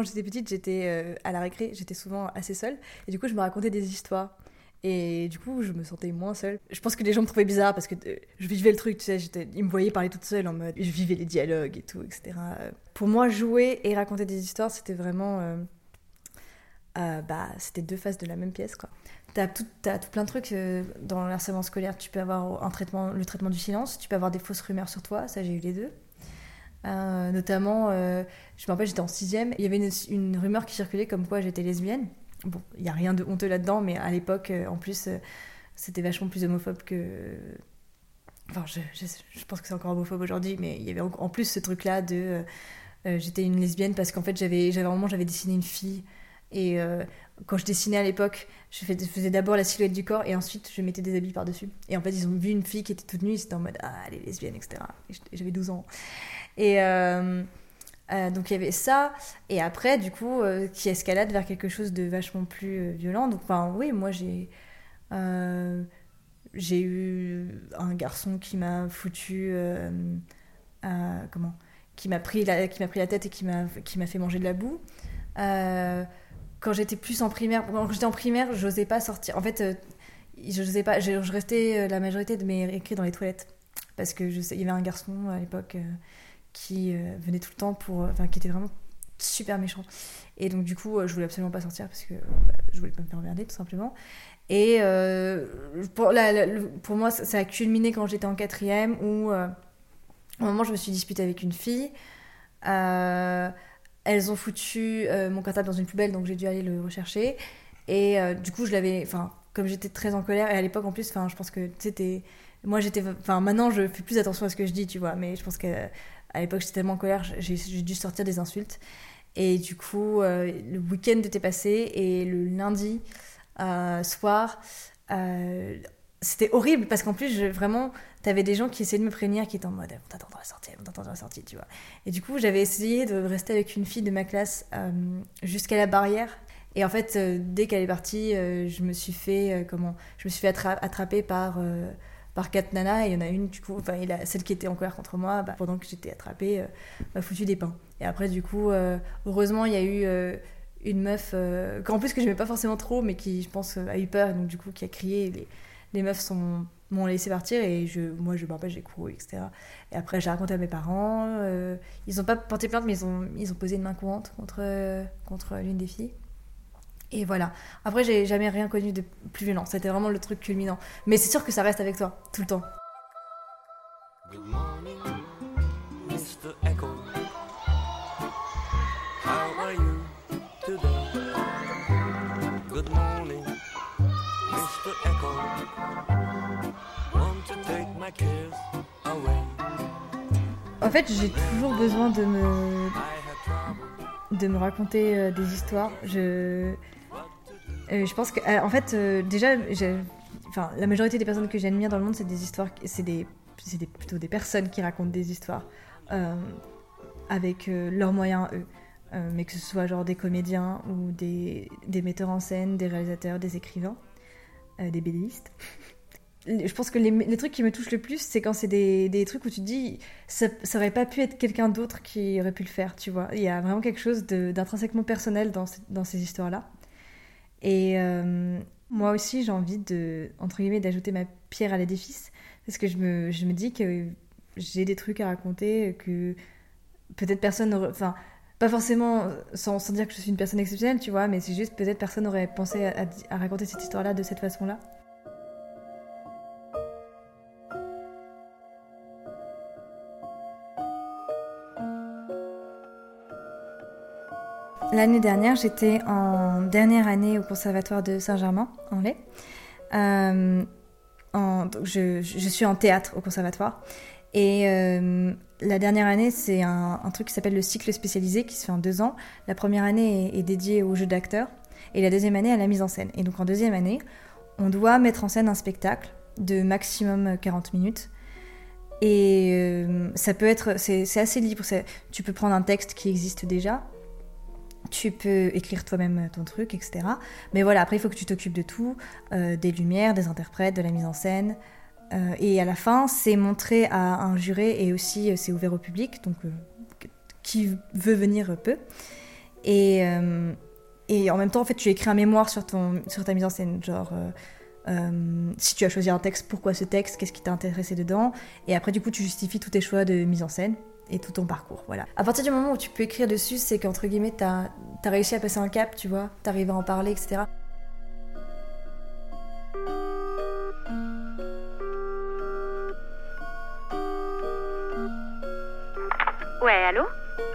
quand j'étais petite, j'étais euh, à la récré, j'étais souvent assez seule. Et du coup, je me racontais des histoires. Et du coup, je me sentais moins seule. Je pense que les gens me trouvaient bizarre parce que euh, je vivais le truc, tu sais, ils me voyaient parler toute seule en mode je vivais les dialogues et tout, etc. Pour moi, jouer et raconter des histoires, c'était vraiment. Euh, euh, bah, c'était deux faces de la même pièce, quoi. T'as tout, tout plein de trucs dans l'harcèlement scolaire. Tu peux avoir un traitement, le traitement du silence, tu peux avoir des fausses rumeurs sur toi, ça j'ai eu les deux. Notamment, je me rappelle, j'étais en sixième, il y avait une, rumeur qui circulait comme quoi j'étais lesbienne. Bon, il n'y a rien de honteux là-dedans, mais à l'époque, euh, en plus, euh, c'était vachement plus homophobe que. Enfin, je, je, pense que c'est encore homophobe aujourd'hui, mais il y avait en plus ce truc-là de. Euh, j'étais une lesbienne parce qu'en fait, j'avais, j'avais moment, j'avais dessiné une fille. Et quand je dessinais à l'époque, je faisais d'abord la silhouette du corps et ensuite je mettais des habits par-dessus. Et en fait, ils ont vu une fille qui était toute nue, ils étaient en mode Ah, elle est lesbienne, etc. Et j'avais 12 ans. Et. Euh, donc il y avait ça, et après, du coup, euh, qui escalade vers quelque chose de vachement plus euh, violent. Donc, enfin, oui, moi j'ai. j'ai eu un garçon qui m'a foutu. comment? Qui m'a pris, la, qui pris la tête et qui m'a, qui m'a fait manger de la boue. Quand j'étais plus en primaire, quand j'étais en primaire, j'osais pas sortir. En fait, je pas, je, restais la majorité de mes écrits dans les toilettes. Parce que il y avait un garçon à l'époque qui euh, venait tout le temps pour. Euh, enfin, qui était vraiment super méchant. Et donc, du coup, euh, je voulais absolument pas sortir parce que bah, je voulais pas me faire emmerder, tout simplement. Et pour, moi, ça, a culminé quand j'étais en quatrième où, à un moment, je me suis disputée avec une fille. Elles ont foutu mon cartable dans une poubelle, donc j'ai dû aller le rechercher. Et du coup, je l'avais. Enfin, comme j'étais très en colère, et à l'époque en plus, je pense que c'était. Moi, j'étais. Enfin, maintenant, je fais plus attention à ce que je dis, tu vois, mais je pense que à l'époque, j'étais tellement en colère, j'ai dû sortir des insultes. Et du coup, euh, le week-end était passé et le lundi euh, soir, euh, c'était horrible parce qu'en plus, je, vraiment, t'avais des gens qui essayaient de me prévenir, qui étaient en mode on t'attendra à la sortie, on t'attendra à la sortie, tu vois. Et du coup, j'avais essayé de rester avec une fille de ma classe jusqu'à la barrière. Et en fait, dès qu'elle est partie, je me suis fait, comment, je me suis fait attraper par par quatre nanas et il y en a une du coup enfin celle qui était en colère contre moi bah, pendant que j'étais attrapée euh, m'a foutu des pains et après du coup euh, heureusement il y a eu euh, une meuf qu'en plus que je n'aimais pas forcément trop mais qui je pense a eu peur donc du coup qui a crié les meufs m'ont laissé partir et moi je me rappelle j'ai couru etc et après j'ai raconté à mes parents ils n'ont pas porté plainte mais ils ont ont posé une main courante contre l'une des filles et voilà. Après, j'ai jamais rien connu de plus violent. C'était vraiment le truc culminant. Mais c'est sûr que ça reste avec toi, tout le temps. En fait, j'ai toujours besoin de me de me raconter euh, des histoires. Je euh, je pense que, euh, en fait, déjà, enfin, la majorité des personnes que j'admire dans le monde, c'est des histoires, c'est des, des, plutôt des personnes qui racontent des histoires avec leurs moyens eux. mais que ce soit genre des comédiens ou des, des metteurs en scène, des réalisateurs, des écrivains, des bédéistes. Je pense que les, trucs qui me touchent le plus, c'est quand c'est des, trucs où tu te dis, ça, ça aurait pas pu être quelqu'un d'autre qui aurait pu le faire, tu vois. Il y a vraiment quelque chose d'intrinsèquement personnel dans, ces histoires-là. Et euh, moi aussi, j'ai envie de, entre guillemets, d'ajouter ma pierre à l'édifice, parce que je me, je me dis que j'ai des trucs à raconter que peut-être personne n'aurait... Enfin, pas forcément sans, sans, dire que je suis une personne exceptionnelle, tu vois, mais c'est juste peut-être personne n'aurait pensé à raconter cette histoire-là de cette façon-là. L'année dernière, j'étais en dernière année au Conservatoire de Saint-Germain, en Laye. Euh, je, suis en théâtre au Conservatoire. Et euh, la dernière année, c'est un, truc qui s'appelle le cycle spécialisé, qui se fait en deux ans. La première année est, dédiée au jeu d'acteur, et la deuxième année à la mise en scène. Et donc en deuxième année, on doit mettre en scène un spectacle de maximum 40 minutes. Et euh, ça peut être, c'est assez libre. Tu peux prendre un texte qui existe déjà, tu peux écrire toi-même ton truc, etc. Mais voilà, après, il faut que tu t'occupes de tout, euh, des lumières, des interprètes, de la mise en scène. Euh, et à la fin, c'est montré à un juré et aussi euh, c'est ouvert au public, donc qui veut venir peut. Et, et en même temps, en fait, tu écris un mémoire sur, ton, sur ta mise en scène, genre. si tu as choisi un texte, pourquoi ce texte, qu'est-ce qui t'a intéressé dedans, et après du coup tu justifies tous tes choix de mise en scène et tout ton parcours. Voilà. À partir du moment où tu peux écrire dessus, c'est qu'entre guillemets, t'as as réussi à passer un cap, tu vois, t'arrives à en parler, etc. Ouais, allô?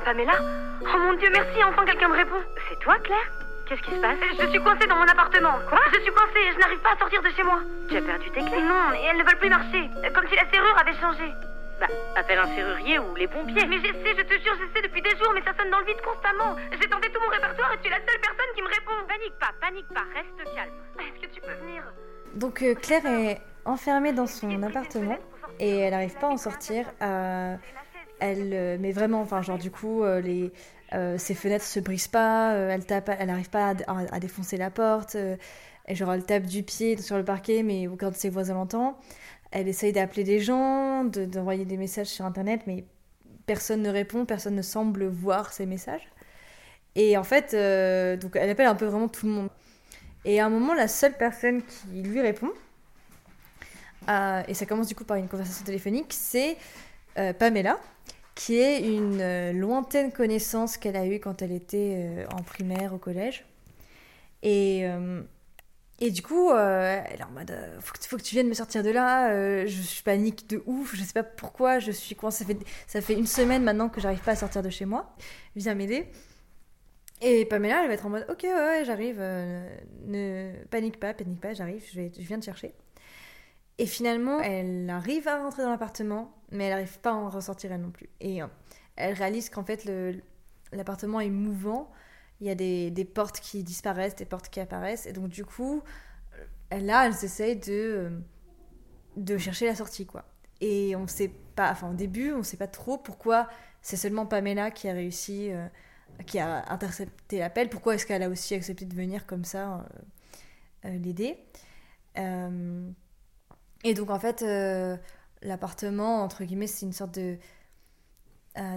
Pamela? Oh mon dieu, merci, enfin quelqu'un me répond. C'est toi, Claire? Qu'est-ce qui se passe? Je suis coincée dans mon appartement. Quoi? Je suis coincée, je n'arrive pas à sortir de chez moi. Tu as perdu tes clés? Non, et elles ne veulent plus marcher. Comme si la serrure avait changé. Bah, appelle un serrurier ou les pompiers. Mais j'essaie, je te jure, j'essaie depuis des jours, mais ça sonne dans le vide constamment. J'ai tenté tout mon répertoire et tu es la seule personne qui me répond. Panique pas, panique pas, reste calme. Est-ce que tu peux venir Donc euh, Claire est enfermée dans son appartement et elle n'arrive pas à en sortir. Euh, elle, euh, mais vraiment, enfin, genre du coup, les, ses fenêtres se brisent pas, elle tape, elle n'arrive pas à, défoncer la porte. et genre elle tape du pied sur le parquet, mais quand ses voisins l'entendent elle essaye d'appeler des gens, d'envoyer des messages sur Internet, mais personne ne répond, personne ne semble voir ces messages. Et en fait, euh, donc elle appelle un peu vraiment tout le monde. Et à un moment, la seule personne qui lui répond, euh, et ça commence du coup par une conversation téléphonique, c'est euh, Pamela, qui est une lointaine connaissance qu'elle a eue quand elle était en primaire au collège. Et et du coup, euh, elle est en mode euh, faut, que, tu viennes me sortir de là. Euh, je, suis panique de ouf. Je sais pas pourquoi. Je suis quoi ça fait ça fait une semaine maintenant que j'arrive pas à sortir de chez moi. Viens m'aider. Et Pamela, elle va être en mode ok ouais, j'arrive. ne panique pas, panique pas. J'arrive. Je, je viens te chercher. Et finalement, elle arrive à rentrer dans l'appartement, mais elle n'arrive pas à en ressortir elle non plus. Et elle réalise qu'en fait l'appartement est mouvant il y a des, des, portes qui disparaissent, des portes qui apparaissent. Et donc, du coup, euh, là, elles essayent de, euh, de chercher la sortie, quoi. Et on sait pas, enfin, au début, on sait pas trop pourquoi c'est seulement Pamela qui a réussi, euh, qui a intercepté l'appel. Pourquoi est-ce qu'elle a aussi accepté de venir comme ça l'aider Et donc, en fait, l'appartement, entre guillemets, c'est une sorte de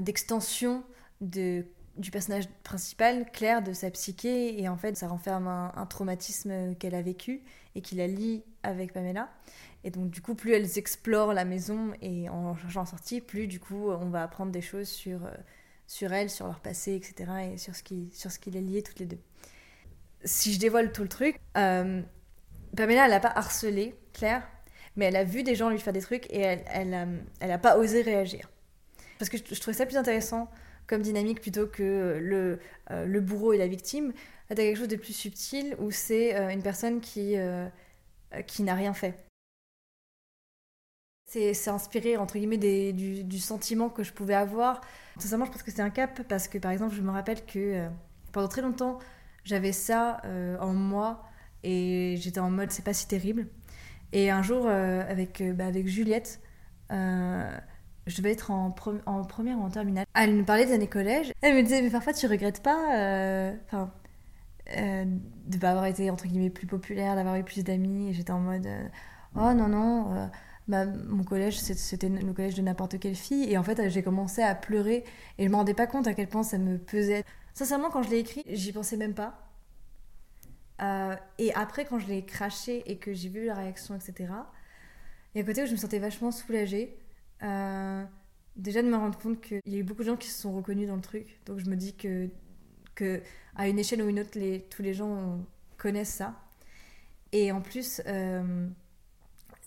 d'extension de du personnage principal, Claire, de sa psyché, et en fait, ça renferme un, traumatisme qu'elle a vécu et qui la lie avec Pamela. Et donc, du coup, plus elles explorent la maison et en cherchant sortie, plus du coup, on va apprendre des choses sur, euh, sur elles, sur leur passé, etc. et sur ce, qui, sur ce qui les liait toutes les deux. Si je dévoile tout le truc, euh, Pamela, elle n'a pas harcelé Claire, mais elle a vu des gens lui faire des trucs et elle n'a elle, pas osé réagir. Parce que je, je trouvais ça plus intéressant comme dynamique plutôt que le, euh, le bourreau et la victime. Là, tu as quelque chose de plus subtil où c'est euh, une personne qui, euh, qui n'a rien fait. C'est inspiré, entre guillemets, du, sentiment que je pouvais avoir. Sincèrement, je pense que c'est un cap parce que, par exemple, je me rappelle que pendant très longtemps, j'avais ça en moi et j'étais en mode c'est pas si terrible. Et un jour, avec, bah, avec Juliette, je devais être en, première ou en terminale. Elle nous parlait des années collège. Elle me disait, mais parfois tu regrettes pas euh, euh, de ne pas avoir été entre guillemets plus populaire, d'avoir eu plus d'amis. Et j'étais en mode, euh, oh non, non, bah, mon collège c'était le collège de n'importe quelle fille. Et en fait, j'ai commencé à pleurer et je me rendais pas compte à quel point ça me pesait. Sincèrement, quand je l'ai écrit, j'y pensais même pas. et après, quand je l'ai craché et que j'ai vu la réaction, etc., il y a un côté où je me sentais vachement soulagée euh, déjà de me rendre compte qu'il y a eu beaucoup de gens qui se sont reconnus dans le truc. Donc je me dis que, que à une échelle ou une autre, les, tous les gens connaissent ça. Et en plus, euh,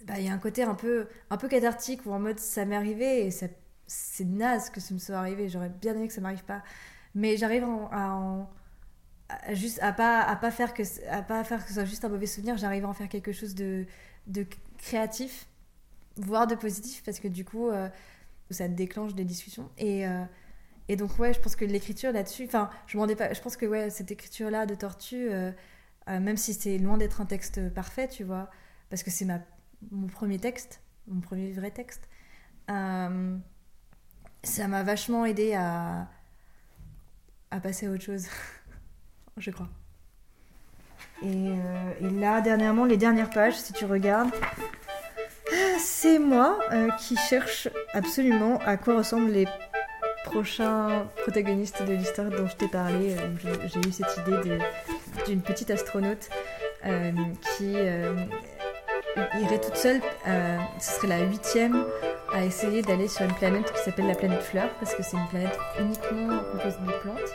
bah, il y a un côté un peu, un peu cathartique où en mode ça m'est arrivé et c'est naze que ça me soit arrivé. J'aurais bien aimé que ça m'arrive pas. Mais j'arrive à, à, juste à pas à pas faire que à pas faire que ce soit juste un mauvais souvenir. J'arrive à en faire quelque chose de, de créatif voire de positif, parce que du coup, euh, ça déclenche des discussions. Et, euh, et donc, ouais, je pense que l'écriture là-dessus, enfin, je m'en pas, je pense que ouais, cette écriture-là de Tortue, euh, même si c'est loin d'être un texte parfait, tu vois, parce que c'est ma, mon premier texte, mon premier vrai texte, ça m'a vachement aidé à, à passer à autre chose, je crois. Et, et, là, dernièrement, les dernières pages, si tu regardes, c'est moi euh, qui cherche absolument à quoi ressemblent les prochain protagoniste de l'histoire dont je t'ai parlé, euh, j'ai eu cette idée d'une petite astronaute euh, qui irait toute seule, ce serait la huitième à essayer d'aller sur une planète qui s'appelle la planète Fleur, parce que c'est une planète uniquement composée de plantes.